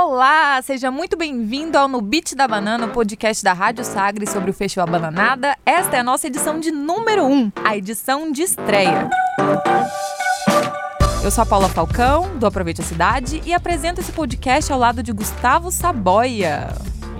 Olá, seja muito bem-vindo ao No Beat da Banana, o podcast da Rádio Sagre sobre o Festival Bananada. Esta é a nossa edição de número 1, a edição de estreia. Eu sou a Paula Falcão, do Aproveite a Cidade, e apresento esse podcast ao lado de Gustavo Saboia.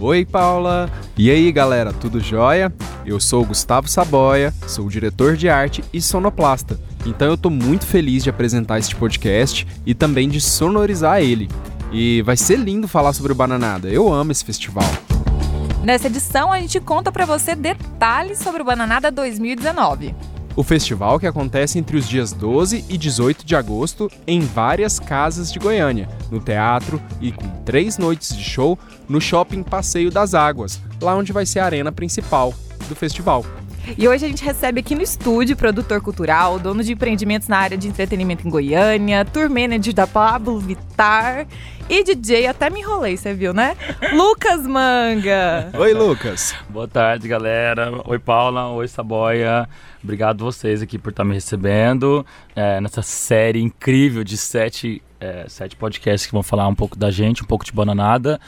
Oi, Paula! E aí, galera, tudo jóia? Eu sou o Gustavo Saboia, sou diretor de arte e sonoplasta. Então eu tô muito feliz de apresentar este podcast e também de sonorizar ele. E vai ser lindo falar sobre o Bananada. Eu amo esse festival. Nessa edição, a gente conta para você detalhes sobre o Bananada 2019. O festival que acontece entre os dias 12 e 18 de agosto em várias casas de Goiânia, no teatro e com três noites de show no Shopping Passeio das Águas, lá onde vai ser a arena principal do festival. E hoje a gente recebe aqui no estúdio produtor cultural, dono de empreendimentos na área de entretenimento em Goiânia, tour manager da Pablo Vitar e DJ, até me enrolei, você viu, né? Lucas Manga. Oi, Lucas. Boa tarde, galera. Oi, Paula. Oi, Saboia. Obrigado vocês aqui por estar me recebendo é, nessa série incrível de sete, é, sete podcasts que vão falar um pouco da gente, um pouco de bananada.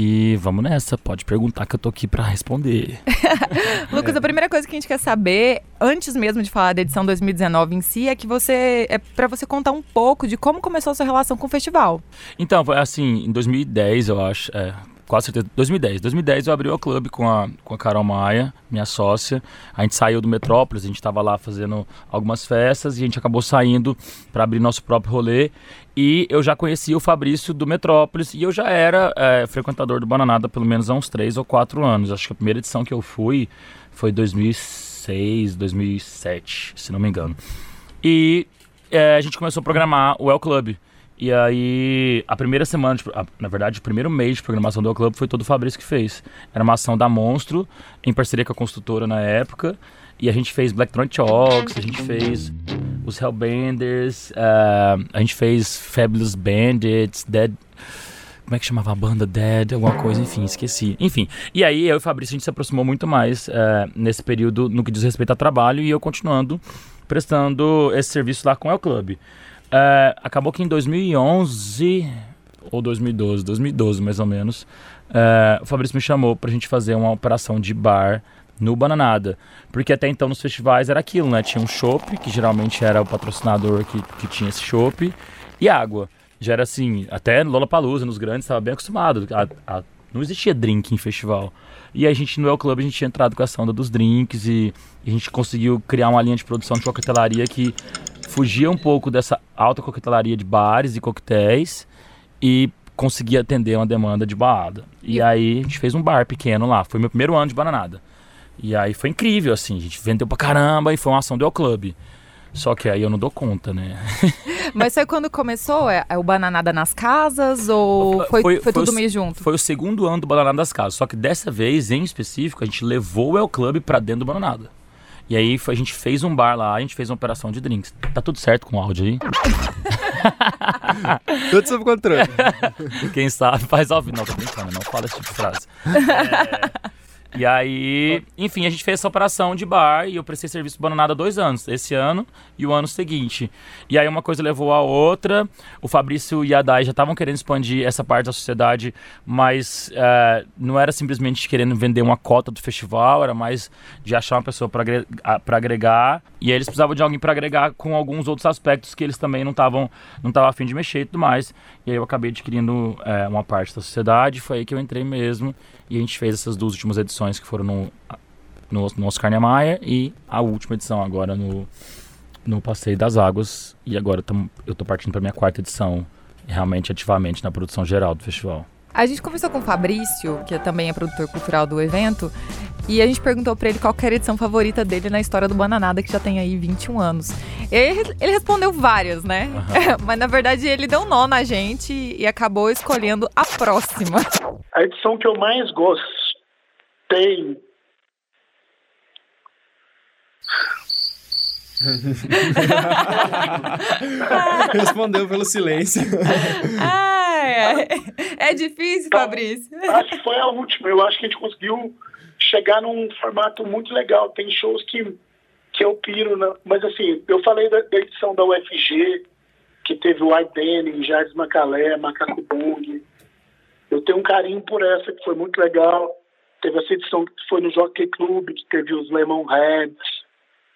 E vamos nessa, pode perguntar que eu tô aqui para responder. Lucas, a primeira coisa que a gente quer saber, antes mesmo de falar da edição 2019 em si, é que você é para você contar um pouco de como começou a sua relação com o festival. Então, assim, em 2010, eu acho, é, quase certeza. 2010. 2010 eu abri o clube com a, com a Carol Maia, minha sócia. A gente saiu do Metrópolis, a gente estava lá fazendo algumas festas e a gente acabou saindo para abrir nosso próprio rolê. E eu já conhecia o Fabrício do Metrópolis e eu já era é, frequentador do Bananada pelo menos há uns 3 ou 4 anos. Acho que a primeira edição que eu fui foi 2006, 2007, se não me engano. E é, a gente começou a programar o El Club. E aí, a primeira semana, de, na verdade, o primeiro mês de programação do Club foi todo o Fabrício que fez. Era uma ação da Monstro, em parceria com a construtora na época. E a gente fez Black Throne Talks, a gente fez os Hellbenders, uh, a gente fez Fabulous Bandits, Dead. Como é que chamava a banda? Dead, alguma coisa, enfim, esqueci. Enfim, e aí eu e o Fabrício a gente se aproximou muito mais uh, nesse período no que diz respeito a trabalho e eu continuando prestando esse serviço lá com o El Club. É, acabou que em 2011 ou 2012, 2012 mais ou menos, é, o Fabrício me chamou pra gente fazer uma operação de bar no Bananada. Porque até então nos festivais era aquilo, né? Tinha um chopp, que geralmente era o patrocinador que, que tinha esse chopp, e água. Já era assim, até Lollapalooza, nos grandes, estava bem acostumado. A, a, não existia drink em festival. E a gente no El Club a gente tinha entrado com essa onda dos drinks e, e a gente conseguiu criar uma linha de produção de coquetelaria que fugia um pouco dessa alta coquetelaria de bares e coquetéis e conseguia atender uma demanda de balada. E aí a gente fez um bar pequeno lá. Foi meu primeiro ano de bananada. E aí foi incrível, assim. A gente vendeu pra caramba e foi uma ação do El Club. Só que aí eu não dou conta, né? Mas foi quando começou? É, é o Bananada nas Casas ou foi, foi, foi tudo o, meio junto? Foi o segundo ano do Bananada nas Casas. Só que dessa vez, em específico, a gente levou o El Club pra dentro do Bananada. E aí a gente fez um bar lá, a gente fez uma operação de drinks. Tá tudo certo com o áudio aí? tudo sob controle. Quem sabe faz ao vivo. Não, tô brincando, não fala esse tipo de frase. É... E aí, enfim, a gente fez essa operação de bar e eu prestei serviço Bananada dois anos, esse ano e o ano seguinte. E aí uma coisa levou a outra. O Fabrício e a Dai já estavam querendo expandir essa parte da sociedade, mas uh, não era simplesmente querendo vender uma cota do festival, era mais de achar uma pessoa para agregar. E aí eles precisavam de alguém para agregar com alguns outros aspectos que eles também não estavam não estavam afim de mexer e tudo mais. E aí eu acabei adquirindo uh, uma parte da sociedade, foi aí que eu entrei mesmo. E a gente fez essas duas últimas edições que foram no, no, no Oscar Niemeyer e a última edição agora no, no Passeio das Águas. E agora tam, eu estou partindo para minha quarta edição, realmente ativamente na produção geral do festival. A gente conversou com o Fabrício, que também é produtor cultural do evento, e a gente perguntou para ele qual era a edição favorita dele na história do Bananada, que já tem aí 21 anos. Ele, ele respondeu várias, né? Uhum. Mas na verdade ele deu um nó na gente e acabou escolhendo a próxima. A edição que eu mais gostei. Respondeu pelo silêncio. Ah, é. é difícil, então, Fabrício. Acho que foi a última. Eu acho que a gente conseguiu chegar num formato muito legal. Tem shows que, que eu piro, né? mas assim, eu falei da, da edição da UFG, que teve o Aidene, Jardim Macalé, Macaco Bung, tenho um carinho por essa, que foi muito legal. Teve essa edição que foi no Jockey Club, que teve os Lemon Heads,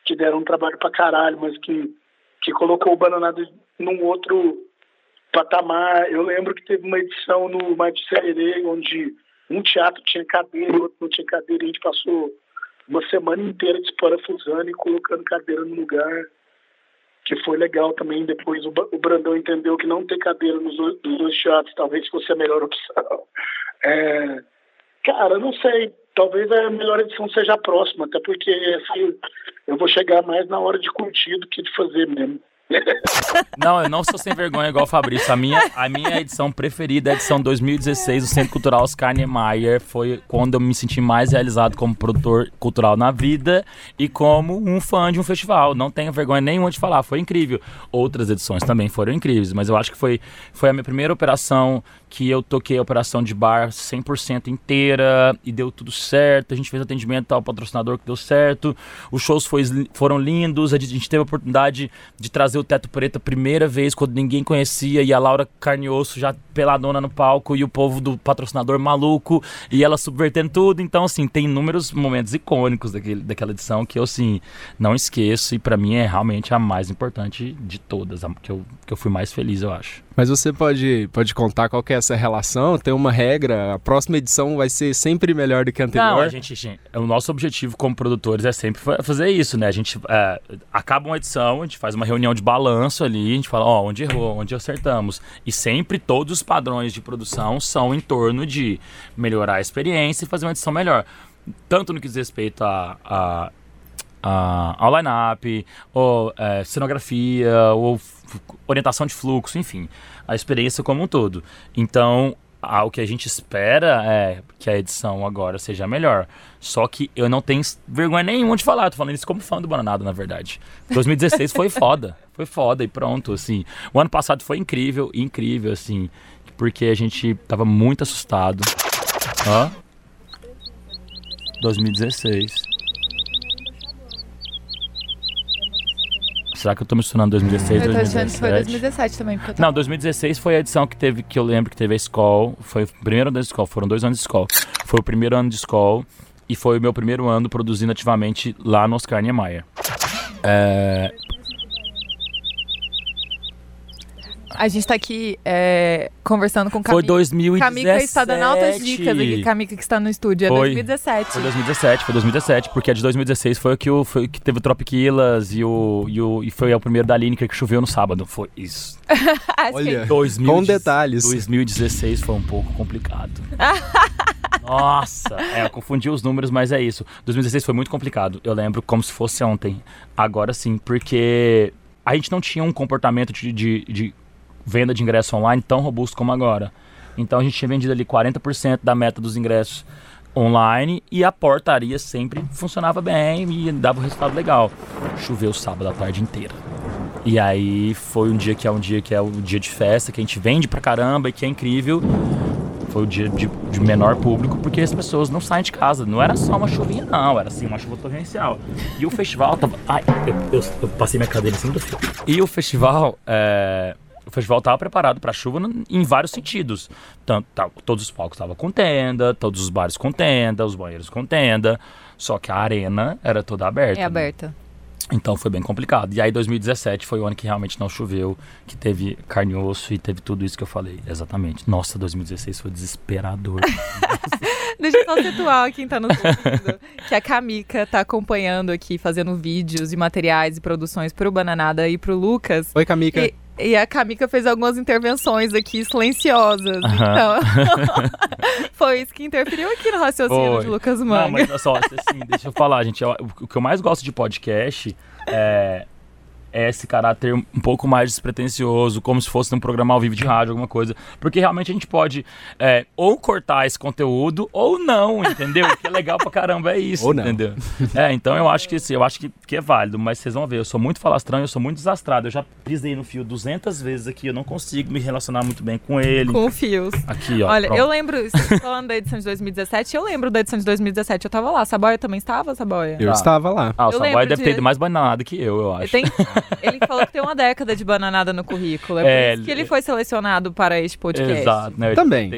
que deram um trabalho pra caralho, mas que, que colocou o Bananada num outro patamar. Eu lembro que teve uma edição no Mate Sererê, onde um teatro tinha cadeira, outro não tinha cadeira, e a gente passou uma semana inteira desparafusando e colocando cadeira no lugar, que foi legal também. Depois o Brandão entendeu que não ter cadeira nos dois teatros talvez fosse a melhor opção. É, cara, não sei, talvez a melhor edição seja a próxima, até porque assim, eu vou chegar mais na hora de curtir do que de fazer mesmo. Não, eu não sou sem vergonha igual o Fabrício. A minha, a minha edição preferida é a edição 2016 do Centro Cultural Oscar Niemeyer. Foi quando eu me senti mais realizado como produtor cultural na vida e como um fã de um festival. Não tenho vergonha nenhuma de falar, foi incrível. Outras edições também foram incríveis, mas eu acho que foi, foi a minha primeira operação que eu toquei a operação de bar 100% inteira e deu tudo certo. A gente fez atendimento ao patrocinador que deu certo. Os shows foi, foram lindos. A gente teve a oportunidade de trazer o Teto Preto a primeira vez, quando ninguém conhecia, e a Laura Carnioso já peladona no palco, e o povo do patrocinador maluco, e ela subvertendo tudo. Então, assim, tem inúmeros momentos icônicos daquele, daquela edição que eu, assim, não esqueço, e para mim é realmente a mais importante de todas, a, que eu, que eu fui mais feliz, eu acho. Mas você pode, pode contar qual que é essa relação? Tem uma regra? A próxima edição vai ser sempre melhor do que a anterior? Não, a gente, gente o nosso objetivo como produtores é sempre fazer isso, né? A gente é, acaba uma edição, a gente faz uma reunião de balanço ali, a gente fala, ó, onde errou, onde acertamos. E sempre todos os padrões de produção são em torno de melhorar a experiência e fazer uma edição melhor. Tanto no que diz respeito a, a uh, ao line-up, ou é, cenografia, ou orientação de fluxo, enfim, a experiência como um todo. Então, o que a gente espera é que a edição agora seja melhor. Só que eu não tenho vergonha nenhuma de falar, tô falando isso como fã do Bananado, na verdade. 2016 foi foda, foi foda e pronto, assim. O ano passado foi incrível, incrível, assim, porque a gente tava muito assustado. Ó. 2016. Será que eu tô misturando 2016 e 2017? foi 2017 também. Porque Não, 2016 foi a edição que teve, que eu lembro que teve a escola. Foi o primeiro ano da escola, foram dois anos de escola. Foi o primeiro ano de escola e foi o meu primeiro ano produzindo ativamente lá no Oscar Niemeyer. É, A gente tá aqui é, conversando com Camila. Foi 2017. Camila está dando altas dicas aqui. Camila que está no estúdio. É foi, 2017. Foi 2017, foi 2017, porque a de 2016 foi o que, o, foi, que teve o Tropiquilas e, o, e, o, e foi o primeiro da Lineker que choveu no sábado. Foi isso. Olha, 2000, com detalhes. 2016 foi um pouco complicado. Nossa, é, eu confundi os números, mas é isso. 2016 foi muito complicado. Eu lembro como se fosse ontem. Agora sim, porque a gente não tinha um comportamento de, de, de venda de ingresso online tão robusto como agora. Então a gente tinha vendido ali 40% da meta dos ingressos online e a portaria sempre funcionava bem e dava um resultado legal. Choveu sábado a tarde inteira. E aí foi um dia que é um dia que é o dia de festa, que a gente vende pra caramba e que é incrível. Foi o dia de, de menor público porque as pessoas não saem de casa. Não era só uma chuvinha, não, era assim uma chuva torrencial. E o festival tava. Ai, eu, eu, eu passei minha cadeira em cima do fio. E o festival. É o festival estava preparado para chuva em vários sentidos. Tanto, tá, todos os palcos estavam com tenda, todos os bares com tenda, os banheiros com tenda. Só que a arena era toda aberta. É aberta. Né? Então foi bem complicado. E aí 2017 foi o ano que realmente não choveu, que teve carne e osso e teve tudo isso que eu falei. Exatamente. Nossa, 2016 foi desesperador. Deixa eu só situar quem tá no segundo, que a Kamika tá acompanhando aqui, fazendo vídeos e materiais e produções pro Bananada e pro Lucas. Oi, Kamika. E e a Kamika fez algumas intervenções aqui silenciosas. Então, foi isso que interferiu aqui no raciocínio foi. de Lucas Manga. Não, mas só, assim, deixa eu falar, gente. O que eu mais gosto de podcast é é esse caráter um pouco mais despretensioso, como se fosse um programa ao vivo de rádio, alguma coisa. Porque realmente a gente pode é, ou cortar esse conteúdo ou não, entendeu? O que é legal pra caramba é isso, ou entendeu? É, então eu acho que assim, eu acho que, que é válido, mas vocês vão ver, eu sou muito falastrão, eu sou muito desastrado. Eu já pisei no fio 200 vezes aqui, eu não consigo me relacionar muito bem com ele. Com fios. Aqui, ó. Olha, pronto. eu lembro, falando da edição de 2017, eu lembro da edição de 2017, eu tava lá. Saboia também estava, Saboia? Eu ah. estava lá. Ah, o eu Saboia deve de... ter ido mais banado que eu, eu acho. Tem, Ele falou que tem uma década de bananada no currículo. É, É, por isso que ele foi selecionado para este podcast. Exato, né? Também.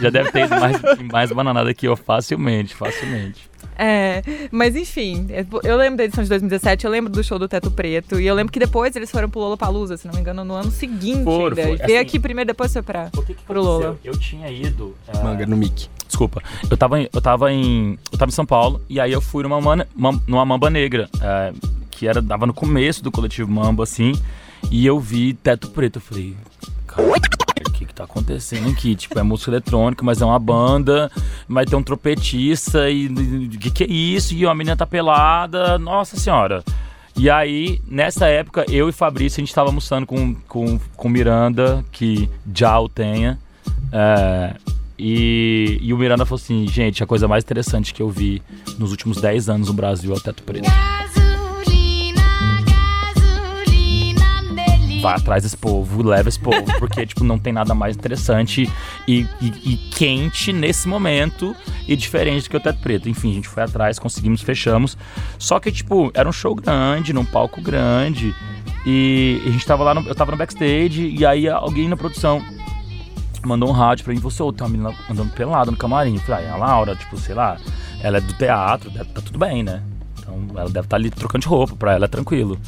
Já deve ter ido mais, mais bananada que eu facilmente, facilmente. É, mas enfim, eu lembro da edição de 2017, eu lembro do show do Teto Preto, e eu lembro que depois eles foram pro Lollapalooza, se não me engano, no ano seguinte Foram, ainda. foi, Veio assim, aqui primeiro, depois foi pra... O que, que Pro Lola. Eu tinha ido. é, Manga no mic. Desculpa. Eu tava, em, eu, tava em, eu tava em São Paulo e aí eu fui numa, mana- mam- numa Mamba Negra, é, que era, dava no começo do coletivo Mamba, assim, e eu vi Teto Preto. Eu falei, cara, o que que tá acontecendo aqui? Tipo, é música eletrônica, mas é uma banda, vai ter um trompetista e o que que é isso? E uma menina tá pelada, nossa senhora. E aí, nessa época, eu e Fabrício, a gente tava almoçando com, com, com Miranda, que já o tenha. É, e, e o Miranda falou assim, gente, a coisa mais interessante que eu vi nos últimos 10 anos no Brasil é o Teto Preto. Vai atrás desse povo, leva esse povo, porque, tipo, não tem nada mais interessante e, e- e quente nesse momento e diferente do que o Teto Preto. Enfim, a gente foi atrás, conseguimos, fechamos. Só que, tipo, era um show grande, num palco grande. E a gente tava lá, no- eu tava no backstage, e aí alguém na produção mandou um rádio pra mim, você, ô, tem uma menina andando pelada no camarim. Eu falei, ah, é a Laura, tipo, sei lá, ela é do teatro, tá tudo bem, né? Então ela deve estar ali trocando de roupa, pra ela é tranquilo.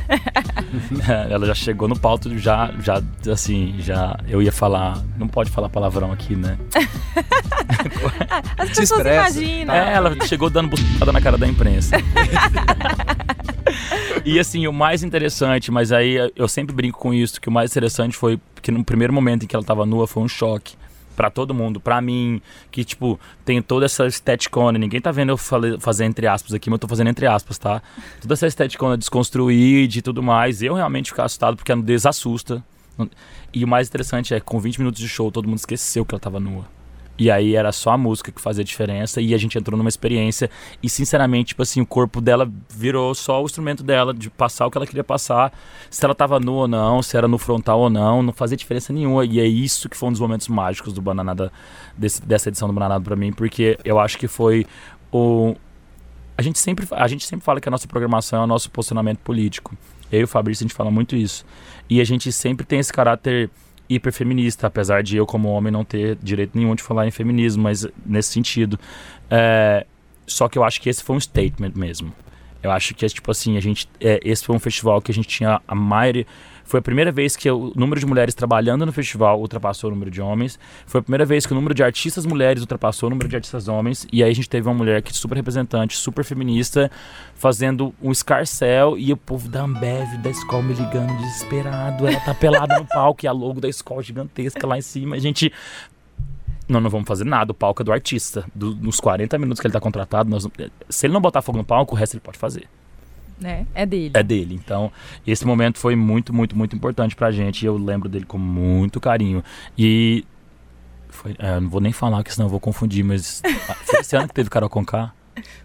ela já chegou no pauto, já, já, assim, já, eu ia falar, não pode falar palavrão aqui, né? As pessoas expressa. imaginam. É, ela chegou dando buçada na cara da imprensa. e assim, o mais interessante, mas aí eu sempre brinco com isso, que o mais interessante foi que no primeiro momento em que ela tava nua foi um choque. Pra todo mundo, pra mim, que tipo, tem toda essa esteticona, ninguém tá vendo eu fazer entre aspas aqui, mas eu tô fazendo entre aspas, tá? Toda essa esteticona desconstruída e tudo mais, eu realmente ficar assustado porque a nudez assusta. E o mais interessante é com 20 minutos de show, todo mundo esqueceu que ela tava nua. E aí era só a música que fazia diferença e a gente entrou numa experiência e sinceramente, tipo assim, o corpo dela virou só o instrumento dela de passar o que ela queria passar, se ela tava nua ou não, se era no frontal ou não, não fazia diferença nenhuma. E é isso que foi um dos momentos mágicos do Bananada desse- dessa edição do Bananada pra mim, porque eu acho que foi o a gente sempre a gente sempre fala que a nossa programação é o nosso posicionamento político. Eu e o Fabrício a gente fala muito isso. E a gente sempre tem esse caráter hiperfeminista, apesar de eu como homem não ter direito nenhum de falar em feminismo, mas nesse sentido. É, só que eu acho que esse foi um statement mesmo. Eu acho que, tipo assim, a gente, é, esse foi um festival que a gente tinha a maioria... Foi a primeira vez que o número de mulheres trabalhando no festival ultrapassou o número de homens. Foi a primeira vez que o número de artistas mulheres ultrapassou o número de artistas homens. E aí a gente teve uma mulher que super representante, super feminista, fazendo um escarcel e o povo da Ambev, da escola me ligando desesperado. Ela tá pelada no palco e a logo da escola gigantesca lá em cima. A gente não, não vamos fazer nada. O palco é do artista. Do- nos 40 minutos que ele tá contratado, nós se ele não botar fogo no palco, o resto ele pode fazer. Né? É dele. É dele. Então, esse momento foi muito, muito, muito importante pra gente. E eu lembro dele com muito carinho. E. Foi, é, eu não vou nem falar, que senão eu vou confundir, mas. Foi esse ano que teve Carol Conká?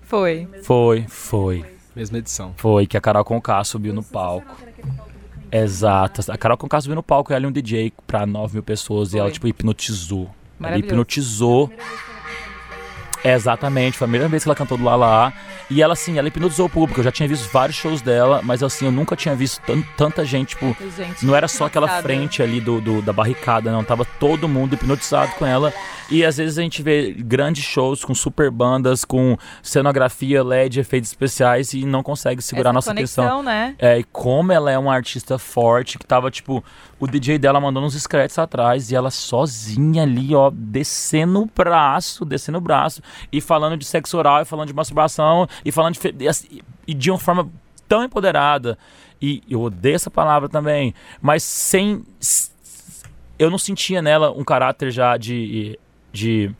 Foi. Foi, foi. Mesma edição. Foi que a Carol Conká subiu no palco. Exato. A Carol Conká subiu no palco e ela e um DJ pra 9 mil pessoas. E ela, Foi. tipo, hipnotizou. Ela hipnotizou. Exatamente, foi a primeira vez que ela cantou do Lala. E ela, assim, ela hipnotizou o público. Eu já tinha visto vários shows dela, mas assim, eu nunca tinha visto tan- tanta gente, tipo. Gente, Não era só aquela frente ali do, do- da barricada, não. Tava todo mundo hipnotizado com ela. E às vezes a gente vê grandes shows com super bandas, com cenografia, LED, efeitos especiais e não consegue segurar Essa nossa conexão, atenção. né? É, e como ela é uma artista forte, que tava, tipo, o DJ dela mandando uns scratches atrás e ela sozinha ali, ó, descendo o braço, descendo o braço, e falando de sexo oral, e falando de masturbação, e falando de. assim, E de uma forma tão empoderada. E eu odeio essa palavra também, mas sem. Eu não sentia nela um caráter já de. de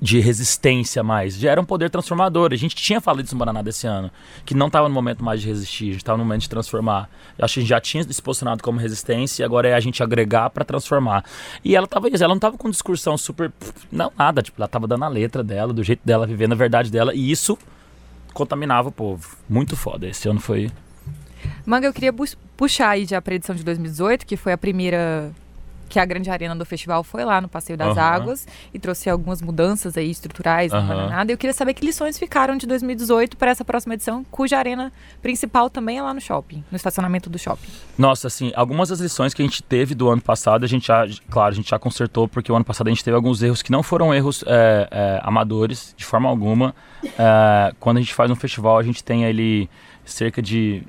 de resistência mais. Já era um poder transformador. A gente tinha falado isso no Bananá desse ano. Que não estava no momento mais de resistir, a gente estava no momento de transformar. Eu acho que a gente já tinha se posicionado como resistência e agora é a gente agregar para transformar. E ela tava ela não tava com discursão super. Não, nada. Tipo, ela tava dando a letra dela, do jeito dela, vivendo a verdade dela. E isso contaminava o povo. Muito foda. Esse ano foi. Manga, eu queria puxar aí já pra edição de 2018, que foi a primeira que a grande arena do festival foi lá no Passeio das Aham. Águas e trouxe algumas mudanças aí estruturais no Aham. Bananada. Eu queria saber que lições ficaram de 2018 para essa próxima edição, cuja arena principal também é lá no shopping, no estacionamento do shopping. Nossa, assim, algumas das lições que a gente teve do ano passado, a gente já, claro, a gente já consertou, porque o ano passado a gente teve alguns erros que não foram erros é, é, amadores, de forma alguma. É, quando a gente faz um festival, a gente tem ali cerca de.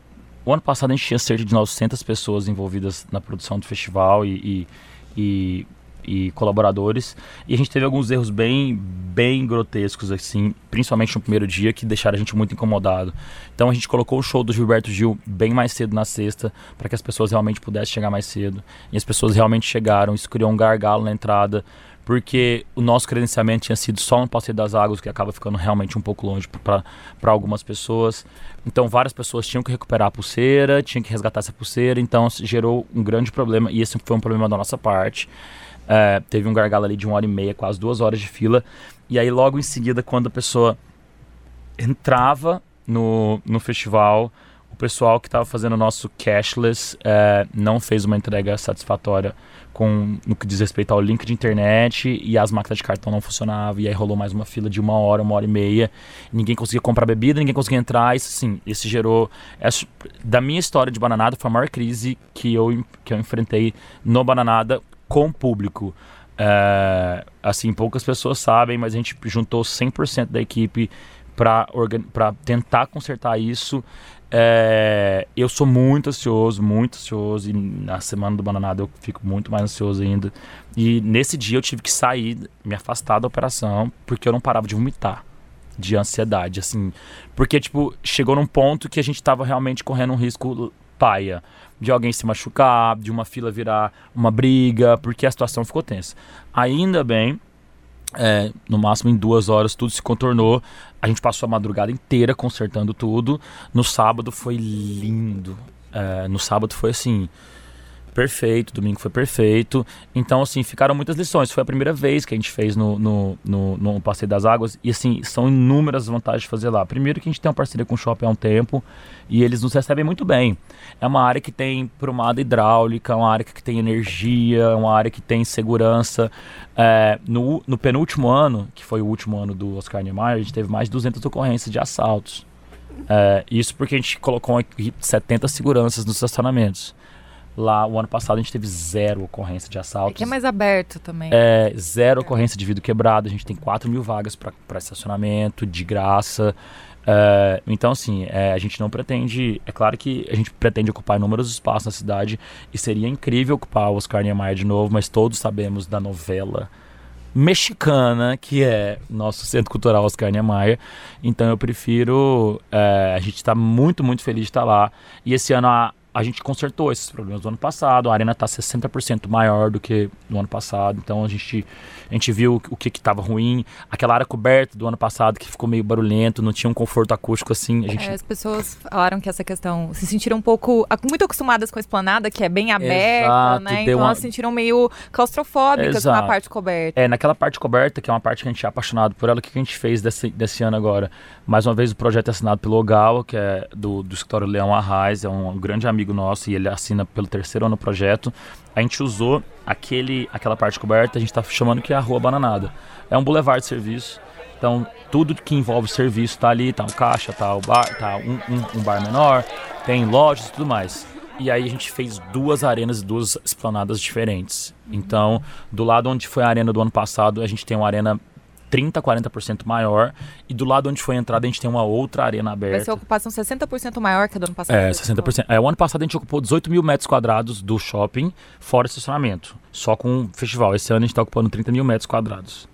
O ano passado a gente tinha cerca de 900 pessoas envolvidas na produção do festival e, e, e- e colaboradores. E a gente teve alguns erros bem, bem grotescos, assim, principalmente no primeiro dia, que deixaram a gente muito incomodado. Então a gente colocou o show do Gilberto Gil bem mais cedo na sexta, para que as pessoas realmente pudessem chegar mais cedo. E as pessoas realmente chegaram, isso criou um gargalo na entrada, porque o nosso credenciamento tinha sido só no Passeio das Águas, que acaba ficando realmente um pouco longe para algumas pessoas. Então várias pessoas tinham que recuperar a pulseira, tinham que resgatar essa pulseira, então gerou um grande problema, e esse foi um problema da nossa parte. É, teve um gargalo ali de uma hora e meia, quase duas horas de fila. E aí, logo em seguida, quando a pessoa entrava no, no festival, o pessoal que estava fazendo o nosso cashless é, não fez uma entrega satisfatória com, no que diz respeito ao link de internet e as máquinas de cartão não funcionavam. E aí rolou mais uma fila de uma hora, uma hora e meia. Ninguém conseguia comprar bebida, ninguém conseguia entrar. Isso, sim, esse gerou. essa- da minha história de Bananada, foi a maior crise que eu, que eu enfrentei no Bananada com o público. É, assim, poucas pessoas sabem, mas a gente juntou 100% da equipe para tentar consertar isso. É, eu sou muito ansioso, muito ansioso, e na semana do Bananada eu fico muito mais ansioso ainda. E nesse dia eu tive que sair, me afastar da operação, porque eu não parava de vomitar de ansiedade, assim. Porque, tipo, chegou num ponto que a gente tava realmente correndo um risco paia. De alguém se machucar, de uma fila virar uma briga, porque a situação ficou tensa. Ainda bem, é, no máximo em duas horas tudo se contornou. A gente passou a madrugada inteira consertando tudo. No sábado foi lindo. É, no sábado foi assim. Perfeito, domingo foi perfeito. Então, assim, ficaram muitas lições. Foi a primeira vez que a gente fez no, no, no, no Passeio das Águas. E, assim, são inúmeras vantagens de fazer lá. Primeiro, que a gente tem uma parceria com o shopping há um tempo e eles nos recebem muito bem. É uma área que tem prumada hidráulica, é uma área que tem energia, é uma área que tem segurança. É, no, no penúltimo ano, que foi o último ano do Oscar Niemeyer, a gente teve mais de 200 ocorrências de assaltos. É, isso porque a gente colocou aqui 70 seguranças nos estacionamentos. Lá, o ano passado, a gente teve zero ocorrência de assaltos. Aqui é mais aberto também. É, zero ocorrência de vidro quebrado. A gente tem 4 mil vagas para estacionamento, de graça. É, então, assim, é, a gente não pretende. É claro que a gente pretende ocupar inúmeros espaços na cidade e seria incrível ocupar o Oscar Niemeyer de novo, mas todos sabemos da novela mexicana que é nosso Centro Cultural Oscar Niemeyer. Então, eu prefiro. é, a gente está muito, muito feliz de estar lá. E esse ano a, a gente consertou esses problemas do ano passado. A arena está 60% maior do que no ano passado. Então a gente, a gente viu o que estava ruim. Aquela área coberta do ano passado que ficou meio barulhento, não tinha um conforto acústico assim. Gente É, as pessoas falaram que essa questão se sentiram um pouco muito acostumadas com a esplanada, que é bem aberta, Exato, né? Então uma- elas se sentiram meio claustrofóbicas Exato. a parte coberta. É, naquela parte coberta, que é uma parte que a gente é apaixonado por ela, o que que a gente fez desse, desse ano agora? Mais uma vez, o projeto é assinado pelo Ogawa, que é do, do escritório Leão Arraes, é um, grande amigo nosso e ele assina pelo terceiro ano o projeto. A gente usou aquele, aquela parte coberta, a gente está chamando que é a Rua Bananada. É um boulevard de serviço. Então, tudo que envolve serviço tá ali, tá um caixa, tá o bar, tá um, um- um bar menor, tem lojas e tudo mais. E aí a gente fez duas arenas e duas esplanadas diferentes. Então, do lado onde foi a arena do ano passado, a gente tem uma arena 30, 40% maior. E do lado onde foi a entrada, a gente tem uma outra arena Vai ser aberta. a ocupação 60% maior que a do ano passado. É, 60%. É, o ano passado a gente ocupou 18 mil metros quadrados do shopping, fora estacionamento. Só com o festival. Esse ano a gente está ocupando 30 mil metros quadrados.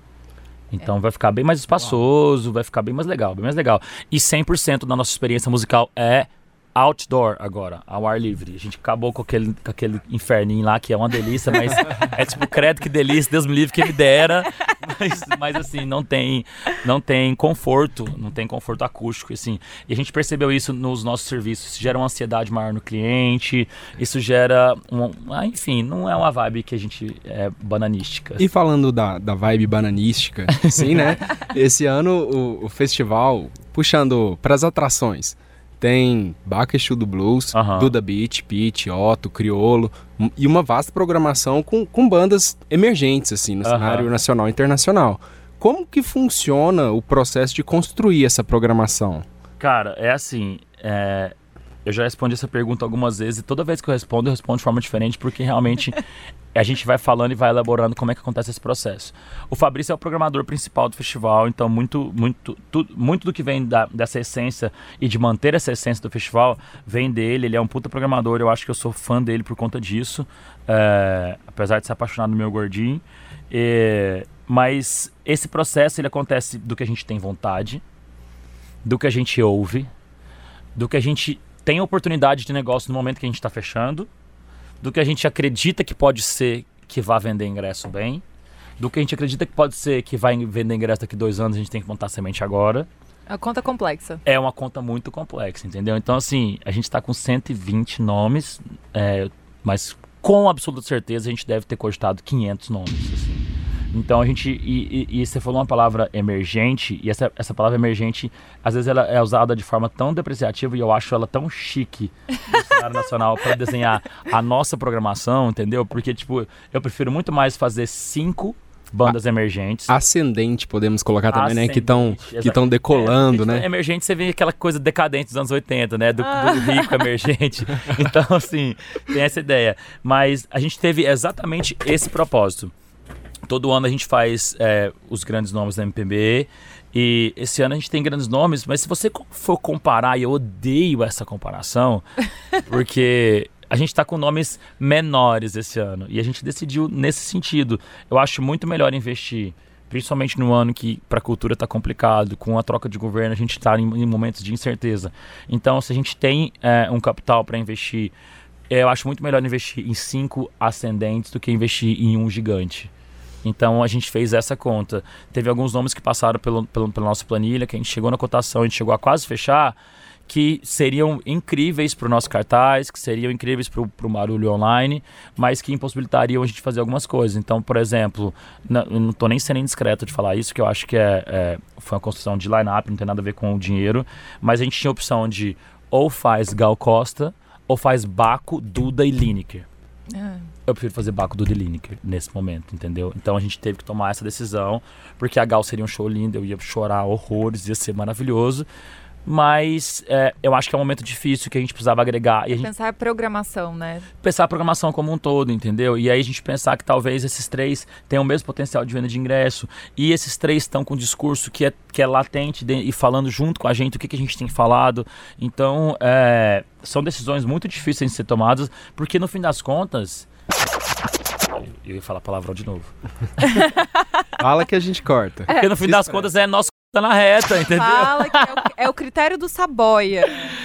Então vai ficar bem mais espaçoso, vai ficar bem mais legal, bem mais legal. E 100% da nossa experiência musical é outdoor agora, ao ar livre. A gente acabou com aquele, com aquele inferninho lá, que é uma delícia, mas é tipo, credo que delícia, Deus me livre que me dera. Mas, mas assim, não tem, não tem conforto, não tem conforto acústico, assim. E a gente percebeu isso nos nossos serviços. Isso gera uma ansiedade maior no cliente, isso gera, um, ah, enfim, não é uma vibe que a gente é bananística. E falando da, da vibe bananística, sim, né? Esse ano o, o festival, puxando para as atrações, tem Bakechu do Blues, Aham. Duda Beat, Pete, Otto, Criolo, e uma vasta programação com, com bandas emergentes, assim, no Aham. cenário nacional e internacional. Como que funciona o processo de construir essa programação? Cara, é assim. é, Eu já respondi essa pergunta algumas vezes e toda vez que eu respondo, eu respondo de forma diferente porque realmente a gente vai falando e vai elaborando como é que acontece esse processo. O Fabrício é o programador principal do festival, então muito, muito, muito do que vem da- dessa essência e de manter essa essência do festival vem dele. Ele é um puta programador, eu acho que eu sou fã dele por conta disso, é, apesar de ser apaixonado no meu gordinho. É, mas esse processo ele acontece do que a gente tem vontade, do que a gente ouve, do que a gente tem oportunidade de negócio no momento que a gente está fechando, do que a gente acredita que pode ser que vá vender ingresso bem, do que a gente acredita que pode ser que vai vender ingresso daqui dois anos, a gente tem que montar semente agora. A conta complexa. É uma conta muito complexa, entendeu? Então, assim, a gente está com 120 nomes, é, mas com absoluta certeza a gente deve ter cogitado 500 nomes, assim. Então a gente. E, e- e você falou uma palavra emergente, e essa, essa palavra emergente, às vezes ela é usada de forma tão depreciativa e eu acho ela tão chique no cenário nacional para desenhar a nossa programação, entendeu? Porque, tipo, eu prefiro muito mais fazer cinco bandas emergentes. Ascendente, podemos colocar também, né? Que estão Ascendente, que decolando, É, né? Emergente, você vê aquela coisa decadente dos anos 80, né? Do, do rico emergente. Então, assim, tem essa ideia. Mas a gente teve exatamente esse propósito. Todo ano a gente faz é, os grandes nomes da MPB. E esse ano a gente tem grandes nomes, mas se você for comparar, e eu odeio essa comparação, porque a gente está com nomes menores esse ano. E a gente decidiu nesse sentido. Eu acho muito melhor investir, principalmente no ano que para a cultura está complicado, com a troca de governo, a gente está em, em momentos de incerteza. Então, se a gente tem é, um capital para investir, eu acho muito melhor investir em cinco ascendentes do que investir em um gigante. Então a gente fez essa conta. Teve alguns nomes que passaram pelo, pelo, pela nossa planilha, que a gente chegou na cotação, a gente chegou a quase fechar, que seriam incríveis para o nosso cartaz, que seriam incríveis para o barulho online, mas que impossibilitariam a gente fazer algumas coisas. Então, por exemplo, não estou nem sendo indiscreto de falar isso, que eu acho que é, é- foi uma construção de line-up, não tem nada a ver com o dinheiro, mas a gente tinha a opção de ou faz Gal Costa, ou faz Baco, Duda e Lineker. Ah, Eu prefiro fazer Baco do Lineker nesse momento, entendeu? Então a gente teve que tomar essa decisão, porque a Gal seria um show lindo, eu ia chorar horrores, ia ser maravilhoso. Mas é, eu acho que é um momento difícil que a gente precisava agregar e a gente Pensar a programação, né? pensar a programação como um todo, entendeu? E aí a gente pensar que talvez esses três tenham o mesmo potencial de venda de ingresso e esses três estão com um discurso que é, que é latente de- e falando junto com a gente o que, que a gente tem falado. Então, é, são decisões muito difíceis de ser tomadas, porque no fim das contas. Eu ia falar palavrão de novo. Fala que a gente corta. Porque no fim das contas é nosso tá na reta, entendeu? Fala que é o, é o critério do Saboia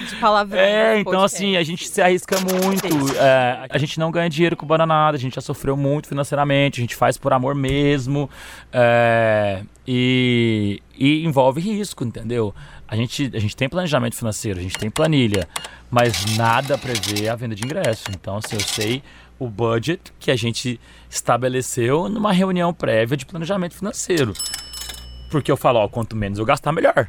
de palavrão. É, então assim, a gente se arrisca muito. é, a gente não ganha dinheiro com bananada, a gente já sofreu muito financeiramente, a gente faz por amor mesmo. é, e, e envolve risco, entendeu? A gente, a gente tem planejamento financeiro, a gente tem planilha, mas nada prevê a venda de ingresso. Então, assim, eu sei o budget que a gente estabeleceu numa reunião prévia de planejamento financeiro. Porque eu falo, ó, quanto menos eu gastar, melhor.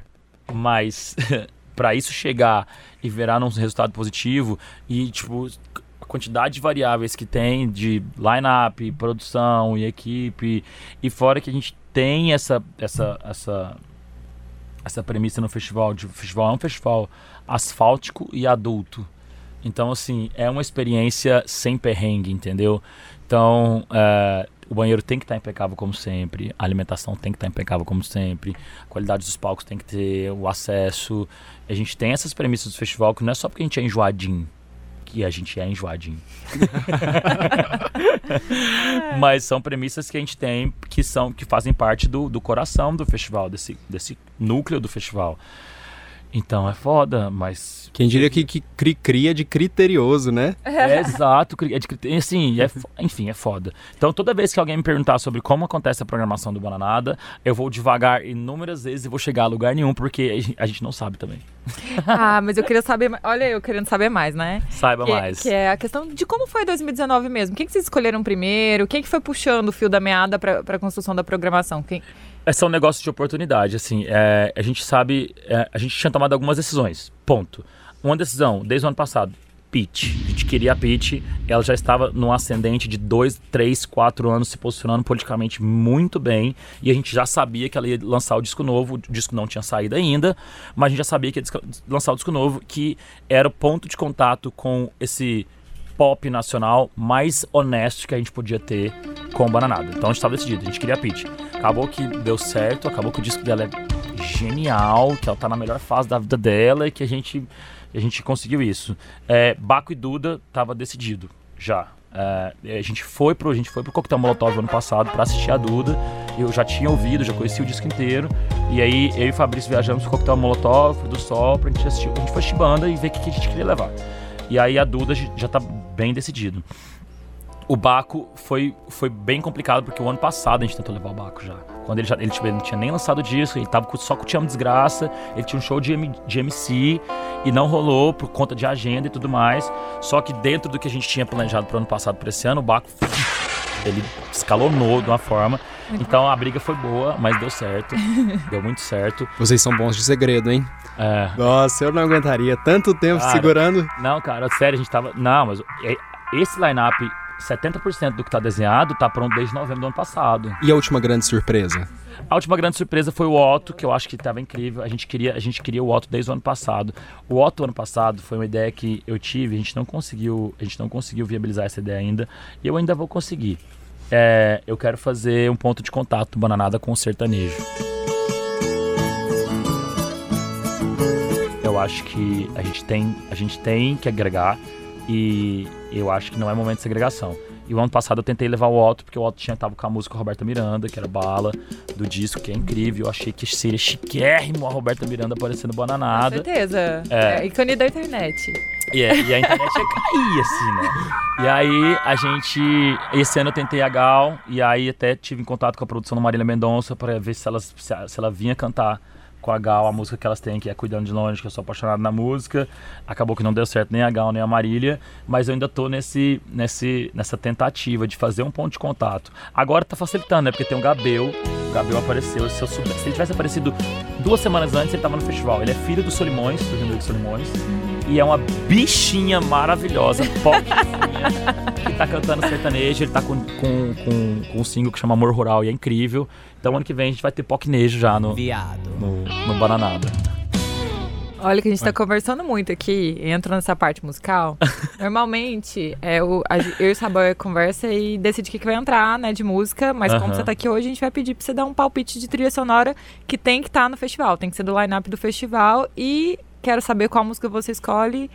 Mas para isso chegar e virar num resultado positivo e, tipo, a quantidade de variáveis que tem de line-up, produção e equipe, e fora que a gente tem essa, essa, essa, essa premissa no festival, de festival é um festival asfáltico e adulto. Então, assim, é uma experiência sem perrengue, entendeu? Então, é, o banheiro tem que estar impecável como sempre, a alimentação tem que estar impecável como sempre, a qualidade dos palcos tem que ter, o acesso. A gente tem essas premissas do festival que não é só porque a gente é enjoadinho, que a gente é enjoadinho. Mas são premissas que a gente tem que são que fazem parte do, do coração do festival, desse, desse núcleo do festival. Então é foda, mas Quem diria que, que cri, cria de criterioso, né? é exato, cri- é de crite- assim, é, fo- enfim, é foda. Então toda vez que alguém me perguntar sobre como acontece a programação do Bananada, eu vou devagar inúmeras vezes e vou chegar a lugar nenhum, porque a gen- a gente não sabe também. Ah, mas eu queria saber. Olha, eu querendo saber mais, né? Saiba Que, mais. que é a questão de como foi 2019 mesmo. Quem que vocês escolheram primeiro? Quem que foi puxando o fio da meada para a construção da programação? Quem... É só um negócio de oportunidade, assim. é, a gente sabe, é, a gente tinha tomado algumas decisões, ponto. uma decisão, desde o ano passado. Pitch. A gente queria a Pitch. Ela já estava num ascendente de dois, três, quatro anos se posicionando politicamente muito bem. E a gente já sabia que ela ia lançar o disco novo. O disco não tinha saído ainda, mas a gente já sabia que ia lançar o disco novo, que era o ponto de contato com esse pop nacional mais honesto que a gente podia ter com o Bananada. Então a gente estava decidido, a gente queria a Pitch. Acabou que deu certo, acabou que o disco dela é genial, que ela tá na melhor fase da vida dela e que a gente, a gente conseguiu isso. É, Baco e Duda tava decidido já. É, a gente foi pro a gente foi pro Coquetel Molotov ano passado para assistir a Duda. Eu já tinha ouvido, já conhecia o disco inteiro. E aí eu e o Fabrício viajamos pro Coquetel Molotov do Sol pra gente assistir, a gente foi banda e ver o que, que a gente queria levar. E aí a Duda já tá bem decidido. O Baco foi, foi bem complicado, porque o ano passado a gente tentou levar o Baco já. Quando ele já ele, tipo, ele não tinha nem lançado o disco, ele tava só com o Te Amo Desgraça, ele tinha um show de, M- de MC e não rolou por conta de agenda e tudo mais. Só que dentro do que a gente tinha planejado pro ano passado, para esse ano, o Baco ele escalonou de uma forma. Então a briga foi boa, mas deu certo. deu muito certo. Vocês são bons de segredo, hein? É, Nossa, eu não aguentaria tanto tempo Cara. segurando. Não, cara, sério, a gente tava. Não, mas é- esse line-up, 70% do que tá desenhado tá pronto desde novembro do ano passado. E a última grande surpresa? A última grande surpresa foi o Otto, que eu acho que tava incrível. A gente queria, a gente queria o Otto desde o ano passado. O Otto ano passado foi uma ideia que eu tive, a gente não conseguiu, a gente não conseguiu viabilizar essa ideia ainda, e eu ainda vou conseguir. É, eu quero fazer um ponto de contato Bananada com o sertanejo. Eu acho que a gente tem, a gente tem que agregar e eu acho que não é momento de segregação. E o ano passado eu tentei levar o Otto, porque o Otto tinha, tava com a música Roberta Miranda, que era Bala, do disco, que é incrível. Eu achei que seria chiquérrimo a Roberta Miranda aparecendo Com bananada. certeza. É. É. ícone da internet. E, é- e a internet ia cair, assim, né? E aí a gente. Esse ano eu tentei a Gal, e aí até tive em contato com a produção da Marília Mendonça pra ver se, elas, se, a- se ela vinha cantar com a Gal a música que elas têm, que é Cuidando de Longe, que eu sou apaixonado na música. Acabou que não deu certo nem a Gal nem a Marília, mas eu ainda tô nesse, nesse, nessa tentativa de fazer um ponto de contato. Agora tá facilitando, né? Porque tem o Gabel. O Gabel apareceu. Se, eu se ele tivesse aparecido duas semanas antes, ele tava no festival. Ele é filho do Solimões, do Rio de Solimões. E é uma bichinha maravilhosa, popzinha, que tá cantando sertanejo. Ele tá com, com, com, com um single que chama Amor Rural e é incrível. Então ano que vem a gente vai ter pocnejo já no, Viado. no, no Bananada. Olha que a gente tá conversando muito aqui, entra nessa parte musical. Normalmente, é o, a, eu e o Saboia conversa e decide o que, que vai entrar, né, de música. Mas como você tá aqui hoje, a gente vai pedir pra você dar um palpite de trilha sonora que tem que estar no festival. Tem que ser do line-up do festival. E quero saber qual música você escolhe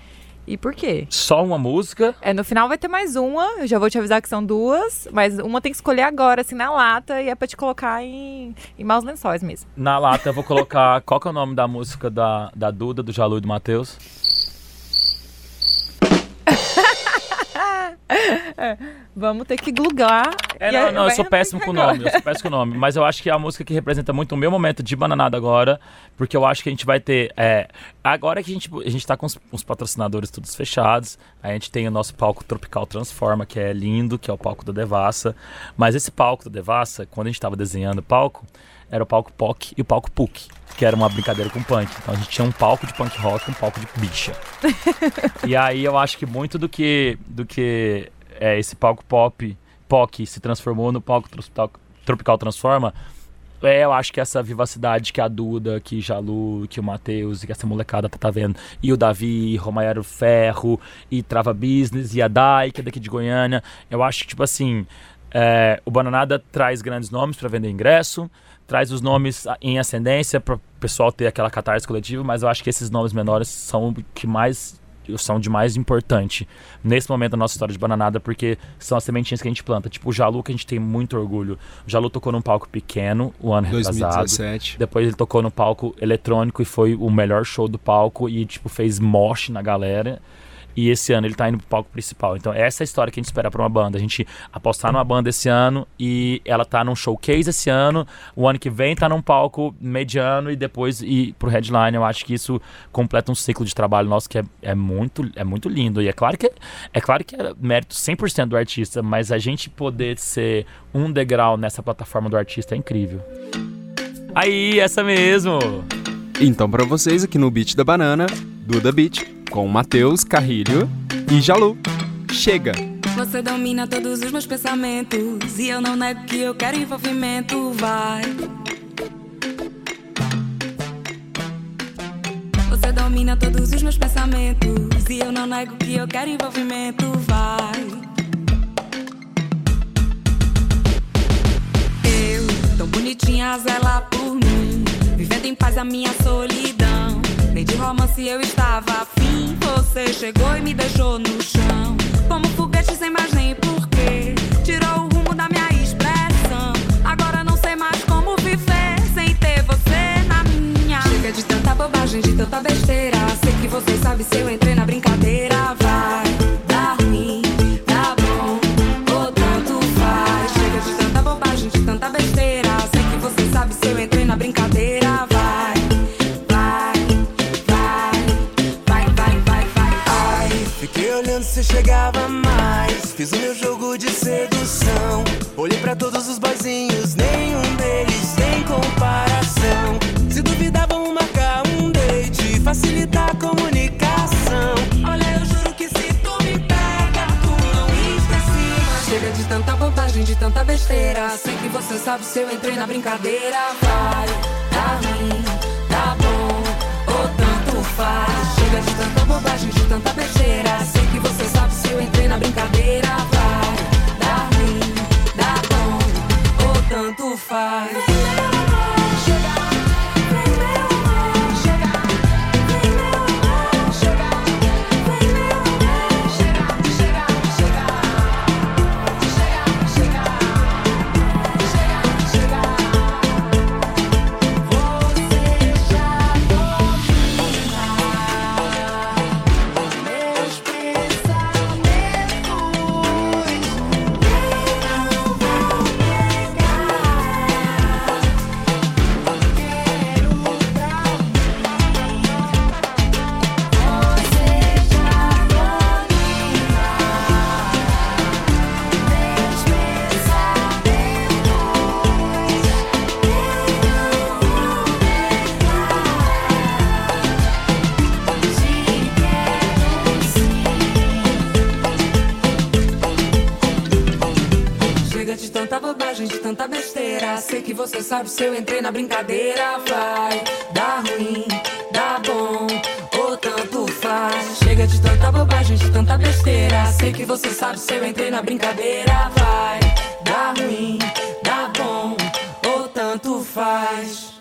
e por quê. Só uma música. É, no final vai ter mais uma, eu já vou te avisar que são duas, mas uma tem que escolher agora, assim, na lata, e é pra te colocar em, em maus lençóis mesmo. Na lata eu vou colocar. Qual que é o nome da música da, da Duda, do Jalu e do Matheus? Vamos ter que glugar. É, não, não, eu sou péssimo com o nome, eu sou péssimo com o nome. Mas eu acho que é a música que representa muito o meu momento de bananada agora, porque eu acho que a gente vai ter. é, agora que a gente, a gente tá com os, os patrocinadores todos fechados, a gente tem o nosso palco Tropical Transforma, que é lindo, que é o palco da Devassa. Mas esse palco da Devassa, quando a gente tava desenhando o palco, era o palco POC e o palco PUC, que era uma brincadeira com punk. Então a gente tinha um palco de punk rock e um palco de bicha. E aí eu acho que muito do que do que é, esse palco pop POC se transformou no palco Tropical, Transforma, é, eu acho que essa vivacidade que a Duda, que Jalu, que o Matheus que essa molecada tá, tá vendo, e o Davi, Romaero Ferro, e Trava Business, e a Dai, que é daqui de Goiânia, eu acho que, tipo assim, é, o Bananada traz grandes nomes para vender ingresso, traz os nomes em ascendência para o pessoal ter aquela catarse coletiva, mas eu acho que esses nomes menores são o que mais são de mais importante nesse momento da nossa história de bananada, porque são as sementinhas que a gente planta. Tipo, o Jalu, que a gente tem muito orgulho. O Jalu tocou num palco pequeno o ano retrasado. 2017. Depois ele tocou no palco eletrônico e foi o melhor show do palco e, tipo, fez mosh na galera. E esse ano ele tá indo pro palco principal. Então, essa é a história que a gente espera pra uma banda. A gente apostar numa banda esse ano e ela tá num showcase esse ano. O ano que vem tá num palco mediano e depois ir pro headline. Eu acho que isso completa um ciclo de trabalho nosso que é, é muito, é muito lindo. E é claro que é claro que é mérito 100% do artista, mas a gente poder ser um degrau nessa plataforma do artista é incrível. Aí, essa mesmo. Então, pra vocês aqui no Beat da Banana, Duda Beat. Com Matheus Carrilho e Jalu. Chega! Você domina todos os meus pensamentos. E eu não nego que eu quero envolvimento. Vai. Você domina todos os meus pensamentos. E eu não nego que eu quero envolvimento. Vai. Eu, tão bonitinha, zela por mim. Vivendo em paz a minha solidão. De romance eu estava afim. Você chegou e me deixou no chão. Como foguete sem mais nem porquê. Tirou o rumo da minha expressão. Agora não sei mais como viver sem ter você na minha. Chega de tanta bobagem, de tanta besteira. Sei que você sabe se eu entrei na brincadeira. Sabe se eu entrei na brincadeira. Vai, tá ruim, tá bom, ou tanto faz. Chega de tanta bobagem, de tanta besteira. Sei que você sabe se eu entrei na brincadeira. Se eu entrei na brincadeira. Vai, dá ruim, dá bom, ou tanto faz. Chega de tanta bobagem, de tanta besteira. Sei que você sabe se eu entrei na brincadeira. Vai, dá ruim, dá bom, ou tanto faz.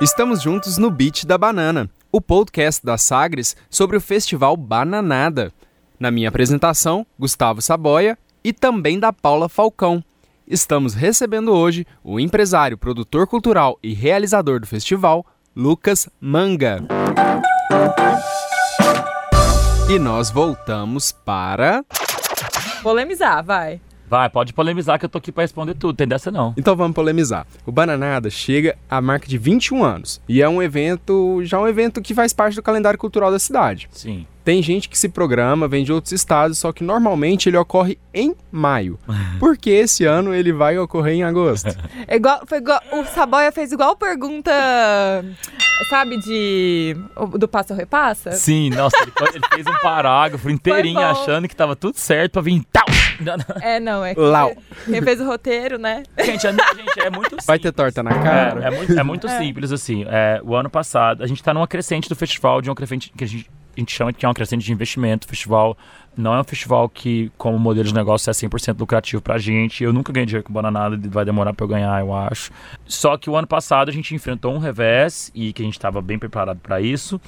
Estamos juntos no Beat da Banana, o podcast da Sagres sobre o festival Bananada. Na minha apresentação, Gustavo Saboia e também da Paula Falcão. Estamos recebendo hoje o empresário, produtor cultural e realizador do festival, Lucas Manga. E nós voltamos para. Polemizar, vai. Vai, pode polemizar que eu tô aqui pra responder tudo, tem dessa não. Então vamos polemizar. O Bananada chega à marca de 21 anos e é um evento, já um evento que faz parte do calendário cultural da cidade. Sim. Tem gente que se programa, vem de outros estados, só que normalmente ele ocorre em maio. Porque esse ano ele vai ocorrer em agosto. É igual, foi igual, o Saboia fez igual pergunta, sabe, de do Passa ou Repassa? Sim, nossa, ele, ele fez um parágrafo inteirinho achando que tava tudo certo pra vir tal. É, não, é que Lau. quem fez o roteiro, né? Gente, é, gente, é muito Vai ter simples. torta na cara? É, é muito, é muito simples, assim. É, o ano passado, a gente tá numa crescente do festival, de uma crescente que a gente, chama que é uma crescente de investimento. O festival não é um festival que, como modelo de negócio, é 100% lucrativo pra gente. Eu nunca ganhei dinheiro com bananada, vai demorar pra eu ganhar, eu acho. Só que o ano passado a gente enfrentou um revés e que a gente tava bem preparado pra isso.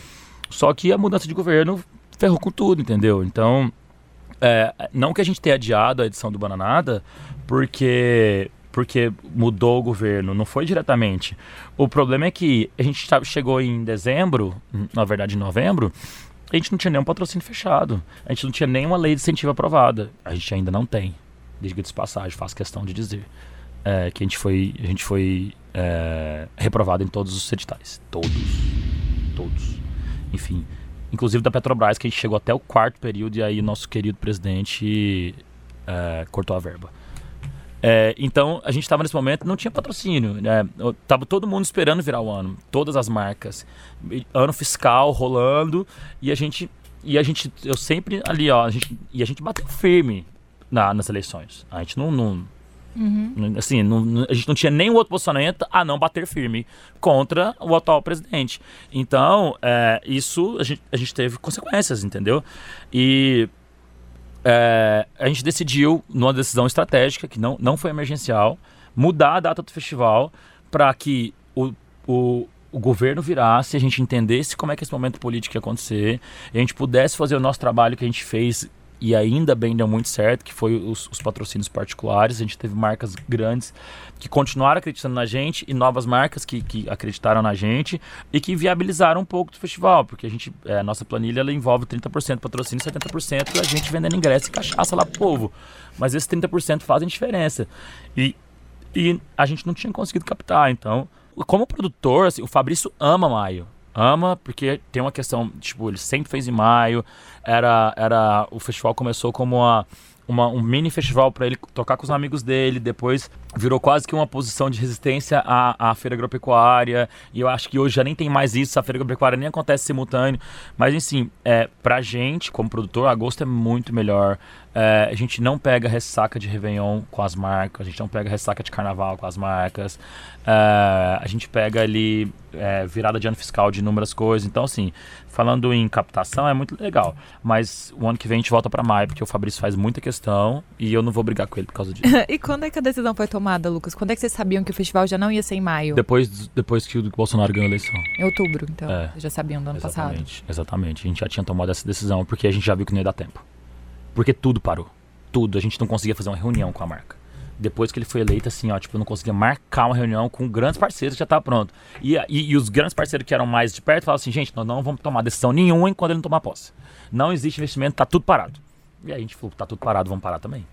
Só que a mudança de governo ferrou com tudo, entendeu? Então, é, não que a gente tenha adiado a edição do Bananada, porque porque mudou o governo, não foi diretamente. O problema é que a gente tá- chegou em dezembro, na verdade em novembro, a gente não tinha nenhum patrocínio fechado, a gente não tinha nenhuma lei de incentivo aprovada, a gente ainda não tem. Diga-se de passagem, faço questão de dizer é, que a gente foi, a gente foi é, reprovado em todos os editais, todos, todos. Enfim, inclusive da Petrobras, que a gente chegou até o quarto período e aí nosso querido presidente é, cortou a verba. É, então, a gente estava nesse momento, não tinha patrocínio. Né? Tava todo mundo esperando virar o ano, todas as marcas. Ano fiscal rolando, e a gente. E a gente, eu sempre ali, ó, a gente, e a gente bateu firme na, nas eleições. A gente não. não não- Assim, não- a gente não tinha nenhum outro posicionamento a não bater firme contra o atual presidente. Então, é, isso a gente, a gente teve consequências, entendeu? E é, a gente decidiu, numa decisão estratégica, que não, não foi emergencial, mudar a data do festival para que o, o, o governo virasse, a gente entendesse como é que esse momento político ia acontecer, e a gente pudesse fazer o nosso trabalho que a gente fez e ainda bem deu muito certo, que foi os, os patrocínios particulares. A gente teve marcas grandes que continuaram acreditando na gente e novas marcas que, que acreditaram na gente e que viabilizaram um pouco do festival, porque a gente, é, a nossa planilha ela envolve 30% patrocínio e 70% a gente vendendo ingresso e cachaça lá pro povo. Mas esses 30% fazem diferença. E, e a gente não tinha conseguido captar, então, como produtor, assim, o Fabrício ama maio. Ama, porque tem uma questão, tipo, ele sempre fez em maio. Era, era o festival começou como uma, uma- um mini festival para ele tocar com os amigos dele. Depois virou quase que uma posição de resistência à, à feira agropecuária. E eu acho que hoje já nem tem mais isso. A feira agropecuária nem acontece simultâneo. Mas, enfim, é, pra gente, como produtor, agosto é muito melhor. É, a gente não pega ressaca de Réveillon com as marcas, a gente não pega ressaca de carnaval com as marcas, é, a gente pega ali é, virada de ano fiscal de inúmeras coisas. Então, assim, falando em captação é muito legal. Mas o ano que vem a gente volta pra maio, porque o Fabrício faz muita questão e eu não vou brigar com ele por causa disso. e quando é que a decisão foi tomada, Lucas? Quando é que vocês sabiam que o festival já não ia ser em maio? depois, depois que o Bolsonaro ganhou a eleição. Em outubro, então. É. Vocês já sabiam do ano passado. Exatamente, exatamente. A gente já tinha tomado essa decisão porque a gente já viu que não ia dar tempo. Porque tudo parou. Tudo. A gente não conseguia fazer uma reunião com a marca. Depois que ele foi eleito, assim, ó, tipo, eu não conseguia marcar uma reunião com grandes parceiros que já tava pronto. E, e, e os grandes parceiros que eram mais de perto falavam assim, gente, nós não vamos tomar decisão nenhuma enquanto ele não tomar posse. Não existe investimento, tá tudo parado. E aí a gente falou, tá tudo parado, vamos parar também.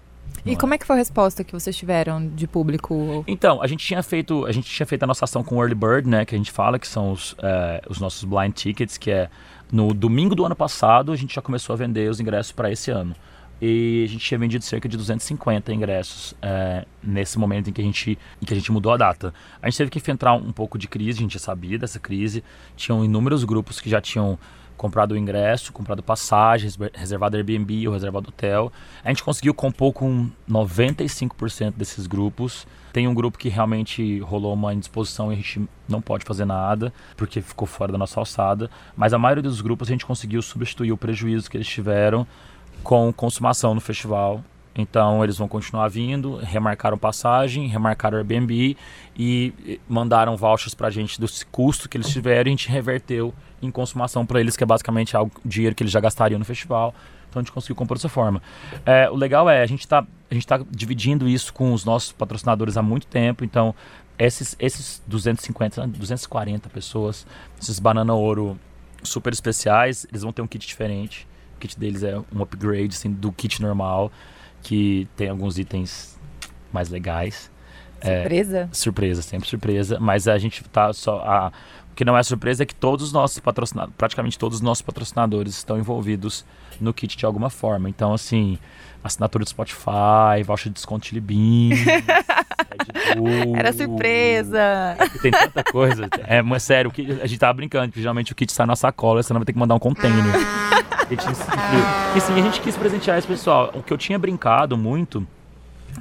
E como é que foi a resposta que vocês tiveram de público? Então, a gente tinha feito, a gente tinha feito a nossa ação com o Early Bird, né, que a gente fala que são os, eh, os nossos blind tickets, que é no domingo do ano passado a gente já começou a vender os ingressos para esse ano. E a gente tinha vendido cerca de 250 ingressos eh, nesse momento em que, a gente, em que a gente mudou a data. A gente teve que enfrentar um pouco de crise, a gente já sabia dessa crise. Tinham inúmeros grupos que já tinham comprado o ingresso, comprado passagens, reservado Airbnb ou reservado hotel. A gente conseguiu compor com 95% desses grupos. Tem um grupo que realmente rolou uma indisposição e a gente não pode fazer nada, porque ficou fora da nossa alçada. Mas a maioria dos grupos a gente conseguiu substituir o prejuízo que eles tiveram com consumação no festival. Então eles vão continuar vindo, remarcaram passagem, remarcaram Airbnb e mandaram vouchers pra gente do custo que eles tiveram e a gente reverteu em consumação para eles, que é basicamente algo, dinheiro que eles já gastariam no festival. Então a gente conseguiu compor dessa forma. É, o legal é, a gente está a tá dividindo isso com os nossos patrocinadores há muito tempo, então esses, esses 250, 240 pessoas, esses Banana Ouro super especiais, eles vão ter um kit diferente. O kit deles é um upgrade assim, do kit normal, que tem alguns itens mais legais. É, Surpresa? surpresa, sempre surpresa, mas a gente tá só a o que não é surpresa é que todos os nossos patrocinadores, praticamente todos os nossos patrocinadores estão envolvidos no kit de alguma forma. Então, assim, assinatura do Spotify, voucher de desconto Red Bull, Era surpresa! Tem tanta coisa. É, mas sério, o kit- a gente tava brincando, porque geralmente o kit sai na sacola, você não vai ter que mandar um container. Gente, e sim, a gente quis presentear esse pessoal. O que eu tinha brincado muito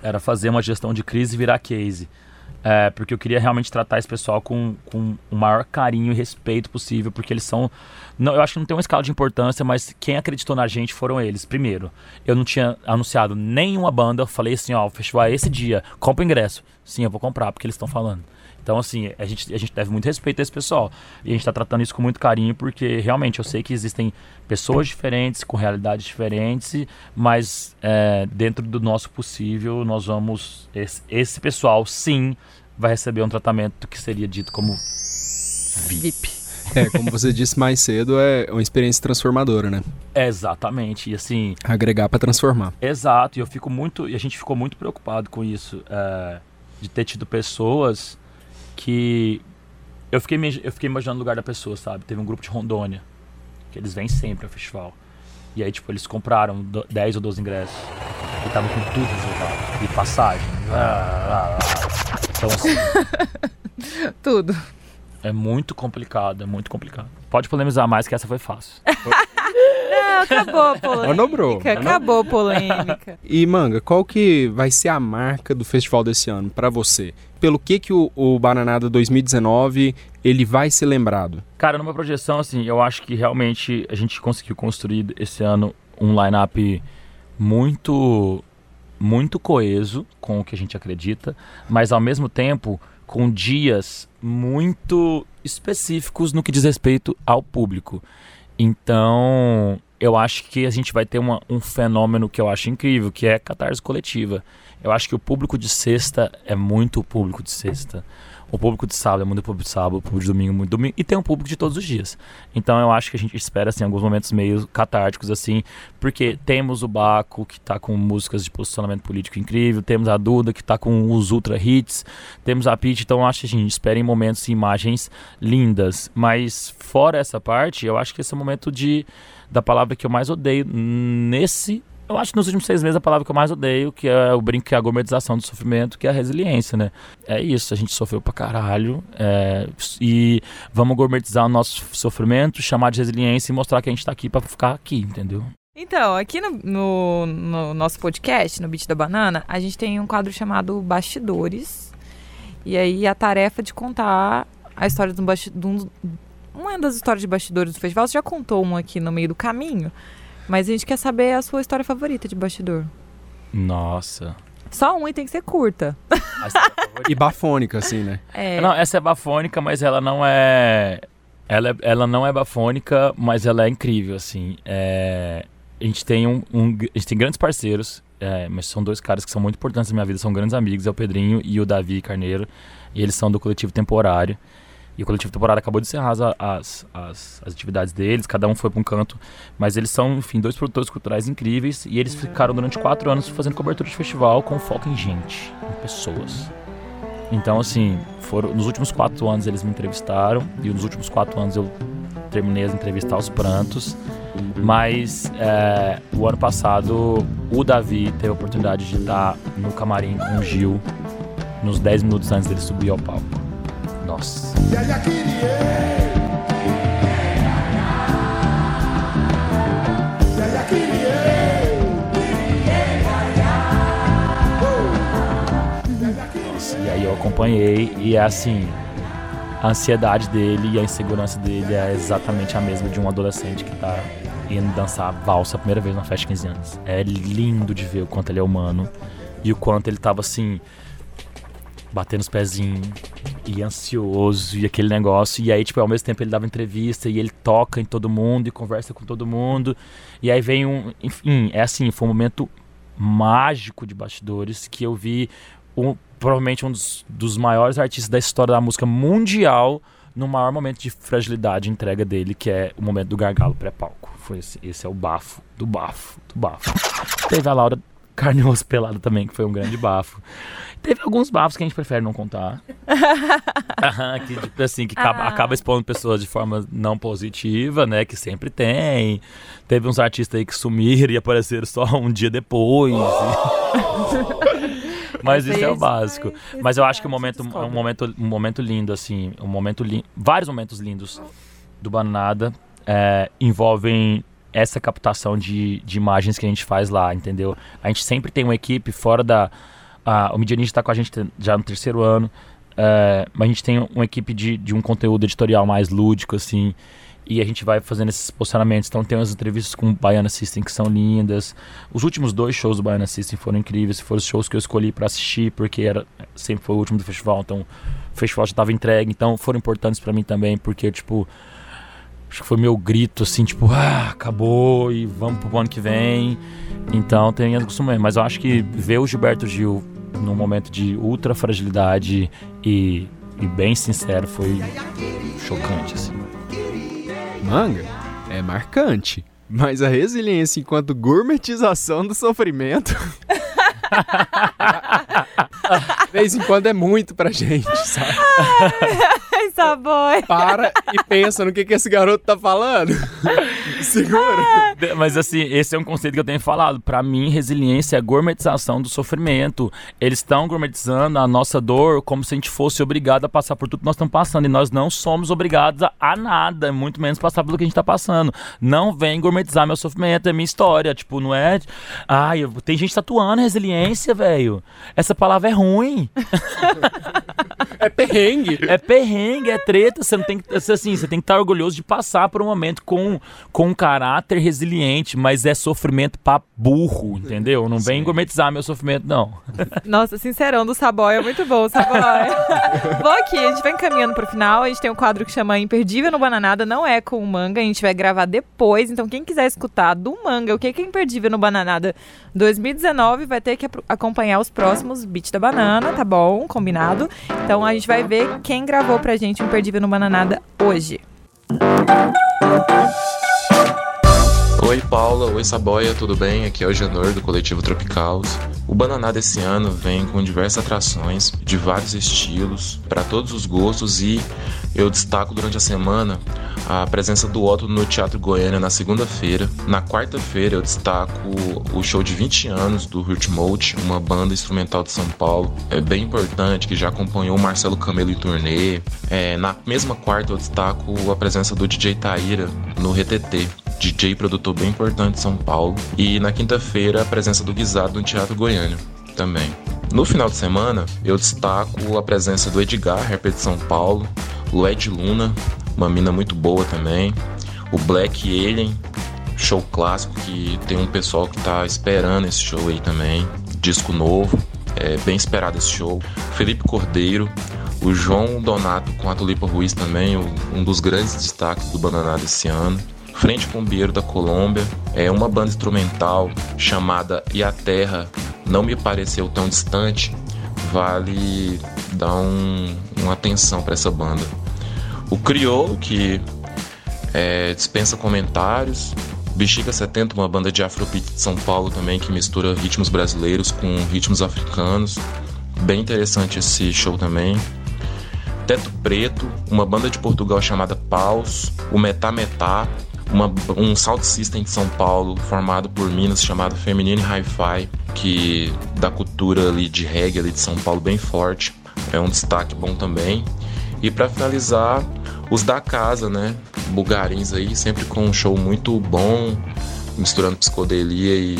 era fazer uma gestão de crise virar case. É, porque eu queria realmente tratar esse pessoal com, com o maior carinho e respeito possível, porque eles são. Não, eu acho que não tem uma escala de importância, mas quem acreditou na gente foram eles. Primeiro, eu não tinha anunciado nenhuma banda, eu falei assim: ó, o festival é esse dia, compra o ingresso. Sim, eu vou comprar, porque eles estão falando. Então, assim, a gente, a gente deve muito respeito a esse pessoal. E a gente está tratando isso com muito carinho, porque realmente eu sei que existem pessoas diferentes, com realidades diferentes, mas é, dentro do nosso possível, nós vamos. Esse, esse pessoal, sim, vai receber um tratamento que seria dito como VIP. É, como você disse mais cedo, é uma experiência transformadora, né? Exatamente. E assim, Agregar pra transformar. Exato, e eu fico muito, e a gente ficou muito preocupado com isso, é, de ter tido pessoas que eu fiquei, eu fiquei imaginando o lugar da pessoa, sabe? Teve um grupo de Rondônia, que eles vêm sempre ao festival. E aí, tipo, eles compraram do- 10 ou 12 ingressos. E tava com tudo reservado. E passagem. ah, ah, ah. Então, assim, Tudo. é muito complicado, é muito complicado. Pode polemizar mais que essa foi fácil. Não, acabou a polêmica. Manobrou. Acabou a polêmica. E, Manga, qual que vai ser a marca do festival desse ano pra você? Pelo que que o, o Bananada 2019 ele vai ser lembrado? Cara, numa projeção, assim, eu acho que realmente a gente conseguiu construir esse ano um line-up muito, muito coeso com o que a gente acredita, mas ao mesmo tempo com dias muito específicos no que diz respeito ao público. Então, eu acho que a gente vai ter uma- um fenômeno que eu acho incrível, que é catarse coletiva. Eu acho que o público de sexta é muito o público de sexta. O público de sábado é muito público de sábado, o público de domingo é muito domingo. E tem um público de todos os dias. Então eu acho que a gente espera, assim, alguns momentos meio catárticos, assim, porque temos o Baco, que tá com músicas de posicionamento político incrível, temos a Duda, que tá com os ultra hits, temos a Pitty, então eu acho que a gente espera em momentos e imagens lindas. Mas fora essa parte, eu acho que esse é o momento de da palavra que eu mais odeio nesse. Eu acho que nos últimos seis meses a palavra que eu mais odeio, que é o brinco, que é a gourmetização do sofrimento, que é a resiliência, né? É isso, a gente sofreu pra caralho. é, e vamos gourmetizar o nosso sofrimento, chamar de resiliência e mostrar que a gente tá aqui pra ficar aqui, entendeu? Então, aqui no, no- no nosso podcast, no Beat da Banana, a gente tem um quadro chamado Bastidores. E aí a tarefa de contar a história de um basti- de um- uma das histórias de bastidores do festival. Você já contou uma aqui no meio do caminho, mas a gente quer saber a sua história favorita de bastidor. Nossa. Só uma e tem que ser curta. E bafônica, assim, né? É, Não, essa é bafônica, mas ela não é. Ela, é- ela não é bafônica, mas ela é incrível, assim. É, A gente tem um, um- A gente tem grandes parceiros, é, mas são dois caras que são muito importantes na minha vida, são grandes amigos, é o Pedrinho e o Davi Carneiro. E eles são do coletivo temporário. E o coletivo temporário acabou de encerrar as, as, as, as atividades deles, cada um foi para um canto. Mas eles são, enfim, dois produtores culturais incríveis. E eles ficaram durante quatro anos fazendo cobertura de festival com foco em gente, em pessoas. Então, assim, foram, nos últimos quatro anos eles me entrevistaram. E nos últimos quatro anos eu terminei as entrevistas aos prantos. Mas é, o ano passado o Davi teve a oportunidade de estar no camarim com o Gil nos 10 minutos antes dele subir ao palco. Nossa. Nossa, e aí eu acompanhei e é assim, a ansiedade dele e a insegurança dele é exatamente a mesma de um adolescente que tá indo dançar valsa a primeira vez na festa de 15 anos. É lindo de ver o quanto ele é humano e o quanto ele tava assim batendo os pezinhos e ansioso e aquele negócio. E aí, tipo, ao mesmo tempo ele dava entrevista e ele toca em todo mundo e conversa com todo mundo. E aí vem um. Enfim, é assim, foi um momento mágico de bastidores que eu vi um- provavelmente um dos, dos maiores artistas da história da música mundial no maior momento de fragilidade e entrega dele, que é o momento do gargalo pré-palco. Foi esse, esse é o bafo do bafo do bafo. Teve a Laura Carne e Osso Pelada também, que foi um grande bafo. Teve alguns bafos que a gente prefere não contar. Que, tipo assim, que acaba, Ah. acaba expondo pessoas de forma não positiva, né? Que sempre tem. Teve uns artistas aí que sumiram e apareceram só um dia depois. Mas isso é o básico. Mas eu acho que o esse momento é um momento, um momento lindo, assim. Um momento. Vários momentos lindos do Bananada é, envolvem essa captação de, de imagens que a gente faz lá, entendeu? A gente sempre tem uma equipe fora da. a- o Midianista está com a gente te- já no terceiro ano. é, mas a gente tem uma equipe de, de um conteúdo editorial mais lúdico, assim. E a gente vai fazendo esses posicionamentos. Então tem umas entrevistas com o Baiana System que são lindas. Os últimos dois shows do Baiana System foram incríveis. Foram os shows que eu escolhi para assistir, porque era sempre foi o último do festival. Então o festival já estava entregue. Então foram importantes para mim também, porque, tipo, acho que foi meu grito, assim, tipo, ah, acabou e vamos pro ano que vem. Então tem as costumes. Mas eu acho que ver o Gilberto Gil num momento de ultra fragilidade e, e bem sincero foi chocante, assim. Manga é marcante. Mas a resiliência enquanto gourmetização do sofrimento. De vez em quando é muito pra gente, sabe? Ai, sabor. Para e pensa no que, que esse garoto tá falando. Segura. Mas assim, esse é um conceito que eu tenho falado. Pra mim, resiliência é a gourmetização do sofrimento. Eles estão gourmetizando a nossa dor como se a gente fosse obrigado a passar por tudo que nós estamos passando. E nós não somos obrigados a, a nada, muito menos passar pelo que a gente tá passando. Não vem gourmetizar meu sofrimento, é minha história. Tipo, não é. Ai, eu- tem gente tatuando resiliência, velho. Essa palavra é ruim. É perrengue. É perrengue, é treta. Você não tem que. Assim, você tem que estar orgulhoso de passar por um momento com, com um caráter resiliente, mas é sofrimento pra burro, entendeu? Não vem Sim. gourmetizar meu sofrimento, não. Nossa, sincerão do Saboia, muito bom, Saboia. Vou aqui, a gente vai encaminhando pro final. A gente tem um quadro que chama Imperdível no Bananada, não é com o manga, a gente vai gravar depois. Então, quem quiser escutar do manga o que que é Imperdível no Bananada 2019, vai ter que apro- acompanhar os próximos Beat da Banana, tá bom? Combinado? Então, a gente vai ver quem gravou pra gente o Imperdível no Bananada hoje. Oi Paula, oi Saboia, tudo bem? Aqui é o Janor do Coletivo Tropicaus. O Bananada esse ano vem com diversas atrações de vários estilos, para todos os gostos e eu destaco durante a semana a presença do Otto no Teatro Goiânia na segunda-feira. Na quarta-feira eu destaco o show de 20 anos do Hurt Mode, uma banda instrumental de São Paulo, é bem importante que já acompanhou o Marcelo Camelo em turnê. É, na mesma quarta eu destaco a presença do DJ Taíra no RTT. DJ e produtor bem importante de São Paulo. E na quinta-feira, a presença do Guisado no Teatro Goiânia também. No final de semana, eu destaco a presença do Edgar, rapper de São Paulo, Lued Luna, uma mina muito boa também, o Black Alien, show clássico que tem um pessoal que tá esperando esse show aí também, disco novo, é bem esperado esse show. Felipe Cordeiro, o João Donato com a Tulipa Ruiz também, um dos grandes destaques do Bananada esse ano. Frente Pombeiro da Colômbia é uma banda instrumental chamada E a Terra Não Me Pareceu Tão Distante. Vale dar um- uma atenção para essa banda. O Criolo, que é, dispensa comentários. Bexiga 70, uma banda de afrobeat de São Paulo também que mistura ritmos brasileiros com ritmos africanos. Bem interessante esse show também. Teto Preto, uma banda de Portugal chamada Paus, o Metá Metá, uma- um sound system de São Paulo formado por minas chamado Feminine Hi-Fi, que da cultura ali de reggae ali de São Paulo bem forte, é um destaque bom também. E para finalizar, os da casa, né? Bugarins aí, sempre com um show muito bom, misturando psicodelia e,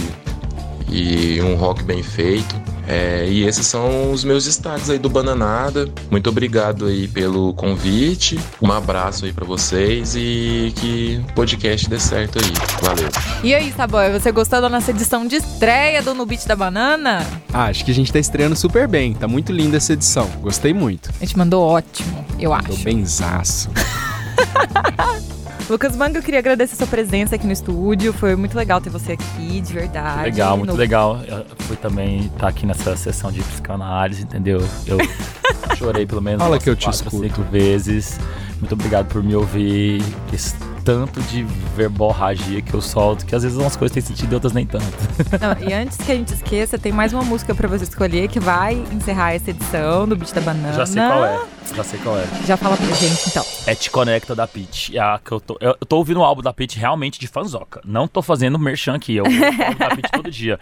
e um rock bem feito. É, e esses são os meus destaques aí do Bananada. Muito obrigado aí pelo convite. Um abraço aí pra vocês e que o podcast dê certo aí. Valeu. E aí, Saboia, você gostou da nossa edição de estreia do No Beat da Banana? Ah, acho que a gente tá estreando super bem. Tá muito linda essa edição. Gostei muito. A gente mandou ótimo, eu Tô acho. benzaço. Lucas Manga, eu queria agradecer a sua presença aqui no estúdio. Foi muito legal ter você aqui, de verdade. Legal, muito No- legal. Eu fui também estar aqui nessa sessão de psicanálise, entendeu? Eu chorei pelo menos Fala umas que eu te quatro, escuto. cinco vezes. Muito obrigado por me ouvir. Esse tanto de verborragia que eu solto, que às vezes umas coisas têm sentido e outras nem tanto. Não, e antes que a gente esqueça, tem mais uma música pra você escolher que vai encerrar essa edição do Beat da Banana. Já sei qual é. Já sei qual é. Já fala pra gente, então. É Te Conecta da Pitty. É a que eu, tô, eu, tô ouvindo o álbum da Pitty realmente de fanzoca. Não tô fazendo merchan aqui. Eu ouço o álbum da Pitty todo dia.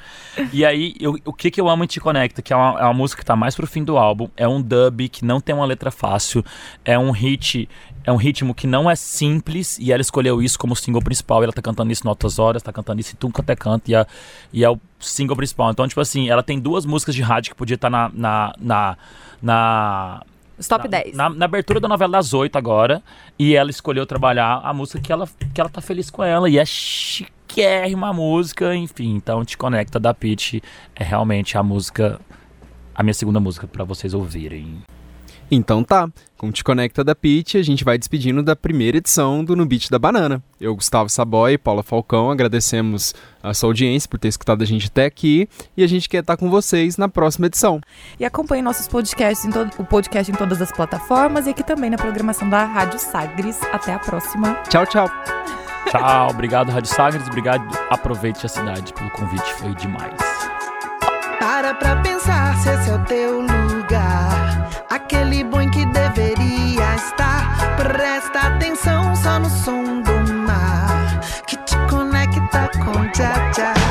E aí, eu- o que que eu amo em Te Conecta? Que é uma, é uma música que tá mais pro fim do álbum. É um dub que não tem uma letra fácil. É um hit. É um ritmo que não é simples. E ela escolheu isso como single principal. E ela tá cantando isso em altas horas, tá cantando isso em tudo quanto é canto. E é, e é o single principal. Então, tipo assim, ela tem duas músicas de rádio que podia estar na- na, na, na Os top na, 10. Na, na abertura da novela das oito agora. E ela escolheu trabalhar a música que ela, que ela tá feliz com ela. E é chiquérrima a música, enfim. Então, Te Conecta da Pitty é realmente a música, a minha segunda música pra vocês ouvirem. Então tá, com Te Conecta da Pitch, a gente vai despedindo da primeira edição do No Beat da Banana. Eu, Gustavo Saboy e Paula Falcão, agradecemos a sua audiência por ter escutado a gente até aqui e a gente quer estar com vocês na próxima edição. E acompanhe nossos podcasts, em to- o podcast em todas as plataformas e aqui também na programação da Rádio Sagres. Até a próxima. Tchau, tchau! Tchau, obrigado, Rádio Sagres. Obrigado. Aproveite a cidade pelo convite, foi demais. Para pra pensar se esse é o teu lugar aquele boi que deveria estar. Presta atenção só no som do mar que te conecta com Jaja.